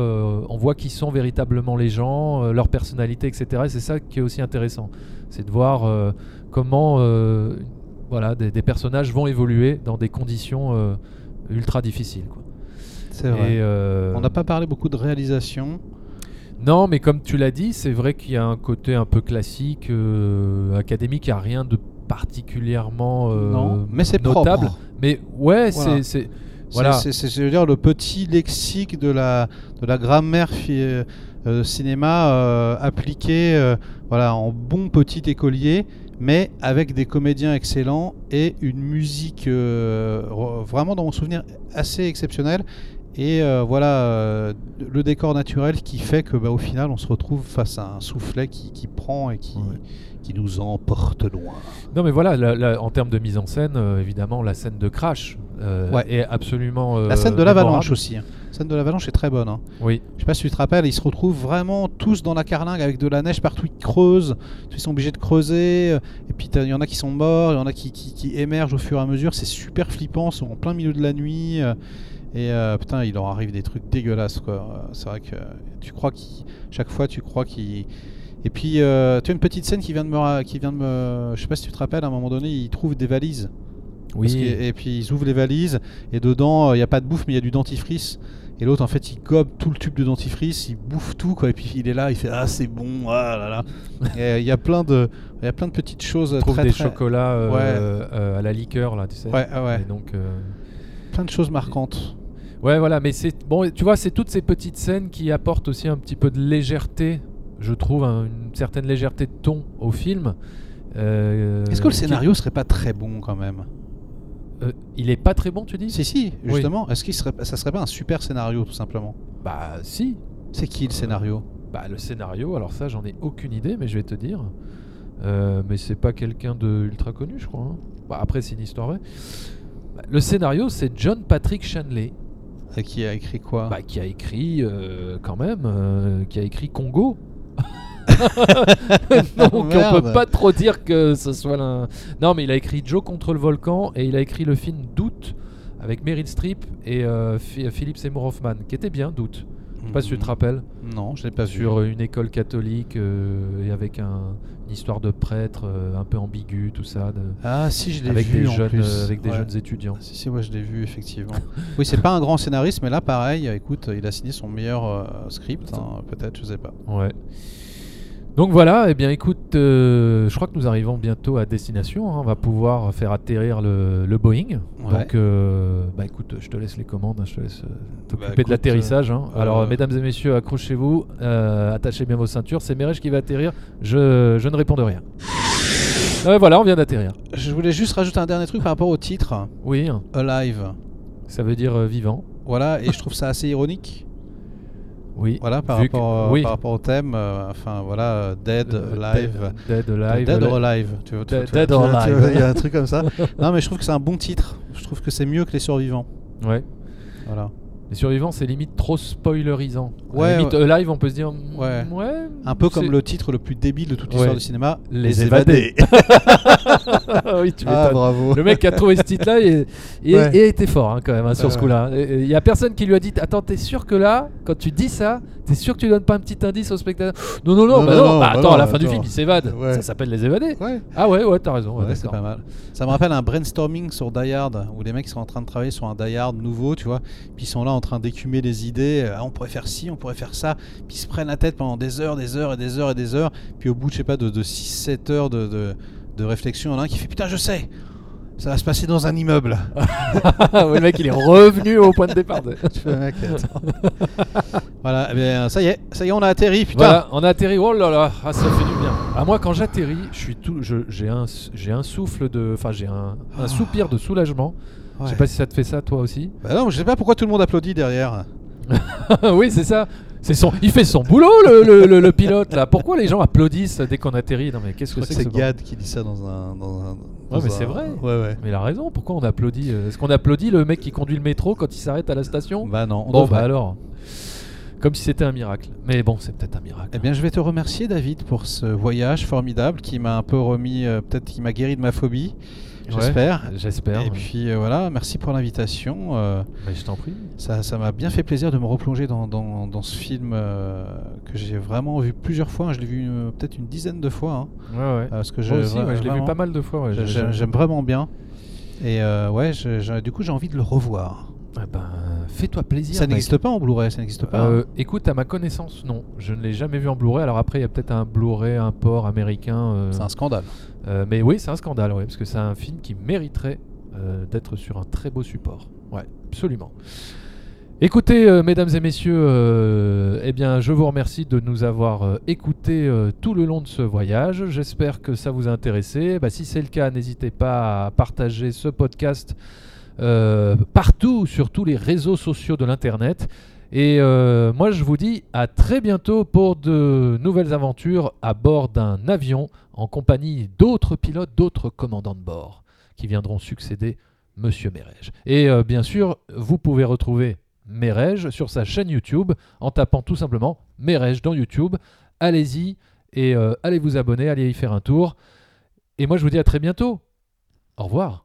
[SPEAKER 4] on voit qui sont véritablement les gens, leur personnalité, etc. Et c'est ça qui est aussi intéressant. C'est de voir comment voilà, des, des personnages vont évoluer dans des conditions euh, ultra difficiles.
[SPEAKER 5] C'est vrai.
[SPEAKER 4] Et, euh,
[SPEAKER 5] On n'a pas parlé beaucoup de réalisation.
[SPEAKER 4] non, mais comme tu l'as dit, c'est vrai qu'il y a un côté un peu classique, euh, académique, il n'y a rien de particulièrement
[SPEAKER 5] non, mais c'est
[SPEAKER 4] notable.
[SPEAKER 5] propre.
[SPEAKER 4] Mais ouais,
[SPEAKER 5] Voilà.
[SPEAKER 4] c'est- Voilà.
[SPEAKER 5] C'est, c'est- je veux dire, le petit lexique de la, de la grammaire cinéma appliqué euh, voilà, en bon petit écolier, mais avec des comédiens excellents et une musique euh, vraiment, dans mon souvenir, assez exceptionnelle. Et euh, voilà, euh, le décor naturel qui fait que bah, au final, on se retrouve face à un soufflet qui, qui prend et qui,
[SPEAKER 4] Ouais.
[SPEAKER 5] qui nous emporte loin.
[SPEAKER 4] Non mais voilà, en termes de mise en scène, euh, évidemment, la scène de crash est absolument.
[SPEAKER 5] la scène de l'avalanche aussi. Scène de l'avalanche est très bonne. Hein.
[SPEAKER 4] Oui.
[SPEAKER 5] Je sais pas si tu te rappelles, ils se retrouvent vraiment tous dans la carlingue avec de la neige partout, ils creusent, ils sont obligés de creuser, et puis il y en a qui sont morts, il y en a qui, qui, émergent au fur et à mesure, c'est super flippant, ils sont en plein milieu de la nuit. Et euh, putain, il leur arrive des trucs dégueulasses, quoi. C'est vrai que tu crois qu'il. Chaque fois, tu crois qu'il. Et puis, euh, tu as une petite scène qui vient de me. Qui vient de me... Je sais pas si tu te rappelles, à un moment donné, ils trouvent des valises.
[SPEAKER 4] Oui.
[SPEAKER 5] et puis, ils ouvrent les valises, et dedans, il n'y a pas de bouffe, mais il y a du dentifrice. Et l'autre, en fait, il gobe tout le tube de dentifrice, il bouffe tout, quoi. Et puis, il est là, il fait Ah, c'est bon, ah là là. Euh, il y a plein de. Il y a plein de petites choses.
[SPEAKER 4] Trouve des chocolats à la liqueur, là, tu sais.
[SPEAKER 5] Ouais, ouais.
[SPEAKER 4] Et donc,
[SPEAKER 5] Plein de choses marquantes.
[SPEAKER 4] Ouais, voilà, mais c'est bon, tu vois, c'est toutes ces petites scènes qui apportent aussi un petit peu de légèreté, je trouve, une certaine légèreté de ton au film.
[SPEAKER 5] Euh, Est-ce que le scénario serait pas très bon quand même?
[SPEAKER 4] Euh, Il est pas très bon, tu dis?
[SPEAKER 5] Si, si, justement. Est-ce qu'il serait, ça serait pas un super scénario, tout simplement?
[SPEAKER 4] Bah, si.
[SPEAKER 5] C'est qui le scénario?
[SPEAKER 4] Bah, le scénario, alors ça, j'en ai aucune idée, mais je vais te dire. Euh, mais c'est pas quelqu'un de ultra connu, je crois. Hein. Bah, après, c'est une histoire vraie. Bah, le scénario, c'est John Patrick Shanley.
[SPEAKER 5] Et qui a écrit quoi?
[SPEAKER 4] Bah, Qui a écrit, euh, quand même, euh, qui a écrit Congo. Donc on peut pas trop dire que ce soit là. Non, mais il a écrit Joe contre le volcan et il a écrit le film Doute avec Meryl Streep et euh, Philippe Seymour Hoffman, qui était bien Doute. Je sais pas si tu te mhm. rappelles.
[SPEAKER 5] Non, je l'ai pas
[SPEAKER 4] Sur une école catholique et avec un, une histoire de prêtre euh, un peu ambigu, tout ça. De,
[SPEAKER 5] ah si, je l'ai
[SPEAKER 4] avec
[SPEAKER 5] vu
[SPEAKER 4] des jeunes, euh, avec des jeunes étudiants.
[SPEAKER 5] Si si, ouais, je l'ai vu effectivement. oui, c'est pas un grand scénariste, mais là, pareil. Écoute, il a signé son meilleur euh, script, hein, peut-être, je sais pas.
[SPEAKER 4] Ouais. Donc voilà, et eh bien écoute, euh, je crois que nous arrivons bientôt à destination. Hein. on va pouvoir faire atterrir le, Boeing. Donc, euh, bah écoute, je te laisse les commandes, hein. je te laisse euh, t'occuper bah, de l'atterrissage. Hein. Alors, mesdames et messieurs, accrochez-vous, attachez bien vos ceintures. C'est Merech qui va atterrir. Je, je ne réponds de rien. voilà, on vient d'atterrir.
[SPEAKER 5] Je voulais juste rajouter un dernier truc par rapport au titre.
[SPEAKER 4] Oui.
[SPEAKER 5] Alive.
[SPEAKER 4] Ça veut dire vivant.
[SPEAKER 5] Voilà, et je trouve ça assez ironique.
[SPEAKER 4] Oui.
[SPEAKER 5] Voilà, par, rapport, par rapport au thème, euh, enfin voilà, Dead, Alive.
[SPEAKER 4] Dead, Alive.
[SPEAKER 5] Dead or Alive. Tu vois,
[SPEAKER 4] dead, or Alive.
[SPEAKER 5] Il y a un truc comme ça. non, mais je trouve que c'est un bon titre. Je trouve que c'est mieux que Les Survivants.
[SPEAKER 4] Ouais.
[SPEAKER 5] Voilà.
[SPEAKER 4] Les survivants, c'est limite trop spoilerisant. Ouais, limite, ouais. live, on peut se dire. Mm,
[SPEAKER 5] ouais. ouais un peu comme le titre le plus débile de toute l'histoire du cinéma
[SPEAKER 4] Les, évadés. oui, tu
[SPEAKER 5] ah, bravo.
[SPEAKER 4] Le mec a trouvé ce titre-là et, et, était fort hein, quand même hein, sur ce coup-là. Il y a personne qui lui a dit Attends, t'es sûr que là, quand tu dis ça, t'es sûr que tu donnes pas un petit indice au spectateur? Non, non, non, non, bah non, bah, attends, à la fin du film, il s'évade. Ça s'appelle Les évadés. Ah ouais, ouais, t'as raison.
[SPEAKER 5] c'est pas mal. Ça me rappelle un brainstorming sur Die Hard où les mecs sont en train de travailler sur un Die Hard nouveau, tu vois. Puis ils sont là en train d'écumer les idées. Ah, on pourrait faire ci, on pourrait faire ça. Puis ils se prennent la tête pendant des heures, des heures et des heures et des heures. Puis au bout, je sais pas, de, de 6-7 heures de, de, de réflexion, il y en a un qui fait Putain, je sais ça va se passer dans un immeuble.
[SPEAKER 4] le mec, il est revenu au point de départ.
[SPEAKER 5] mec, voilà, eh bien, ça y est, ça y est, on a atterri. Putain.
[SPEAKER 4] Voilà, on a atterri. Oh là là, ah, ça fait du bien. À moi, quand j'atterris, je suis tout, j'ai un, j'ai un souffle de, enfin, j'ai un, un soupir de soulagement. Je sais pas si ça te fait ça toi aussi.
[SPEAKER 5] Bah non, je sais pas pourquoi tout le monde applaudit derrière.
[SPEAKER 4] oui, c'est ça. C'est son, il fait son boulot le, le, le, pilote là. Pourquoi les gens applaudissent dès qu'on atterrit? Non mais qu'est-ce que c'est
[SPEAKER 5] C'est Gad qui dit ça dans un. Dans un
[SPEAKER 4] ouais mais c'est vrai.
[SPEAKER 5] Ouais, ouais.
[SPEAKER 4] Mais il a raison. Pourquoi on applaudit euh, Est-ce qu'on applaudit le mec qui conduit le métro quand il s'arrête à la station?
[SPEAKER 5] Bah non. On
[SPEAKER 4] bon bah alors. Comme si c'était un miracle. Mais bon, c'est peut-être un miracle.
[SPEAKER 5] Eh bien, je vais te remercier, David, pour ce voyage formidable qui m'a un peu remis, euh, peut-être qui m'a guéri de ma phobie. J'espère.
[SPEAKER 4] J'espère.
[SPEAKER 5] Et puis euh, voilà, merci pour l'invitation. Euh,
[SPEAKER 4] je t'en prie.
[SPEAKER 5] Ça m'a bien fait plaisir de me replonger dans, dans, dans ce film euh, que j'ai vraiment vu plusieurs fois. Je l'ai vu peut-être une dizaine de fois. Hein.
[SPEAKER 4] ouais, ouais.
[SPEAKER 5] Parce que
[SPEAKER 4] Moi aussi, je l'ai vu pas mal de fois.
[SPEAKER 5] J'aime vraiment bien. Et ouais, du coup, j'ai envie de le revoir.
[SPEAKER 4] Eh ben, fais-toi plaisir.
[SPEAKER 5] Ça n'existe pas en Blu-ray, ça n'existe pas.
[SPEAKER 4] Hein. écoute, à ma connaissance, non. Je ne l'ai jamais vu en Blu-ray. Alors après, il y a peut-être un Blu-ray, un port américain.
[SPEAKER 5] C'est un scandale.
[SPEAKER 4] Euh, mais oui, c'est un scandale, parce que c'est un film qui mériterait euh, d'être sur un très beau support. Ouais, absolument. Écoutez, euh, mesdames et messieurs, eh bien, je vous remercie de nous avoir écoutés tout le long de ce voyage. J'espère que ça vous a intéressé. Bah, si c'est le cas, n'hésitez pas à partager ce podcast partout sur tous les réseaux sociaux de l'Internet. Et euh, moi, je vous dis à très bientôt pour de nouvelles aventures à bord d'un avion en compagnie d'autres pilotes, d'autres commandants de bord qui viendront succéder Monsieur Mérège. Et euh, bien sûr, vous pouvez retrouver Mérège sur sa chaîne YouTube en tapant tout simplement Mérège dans YouTube. Allez-y et euh, allez vous abonner, allez y faire un tour. Et moi, je vous dis à très bientôt. Au revoir.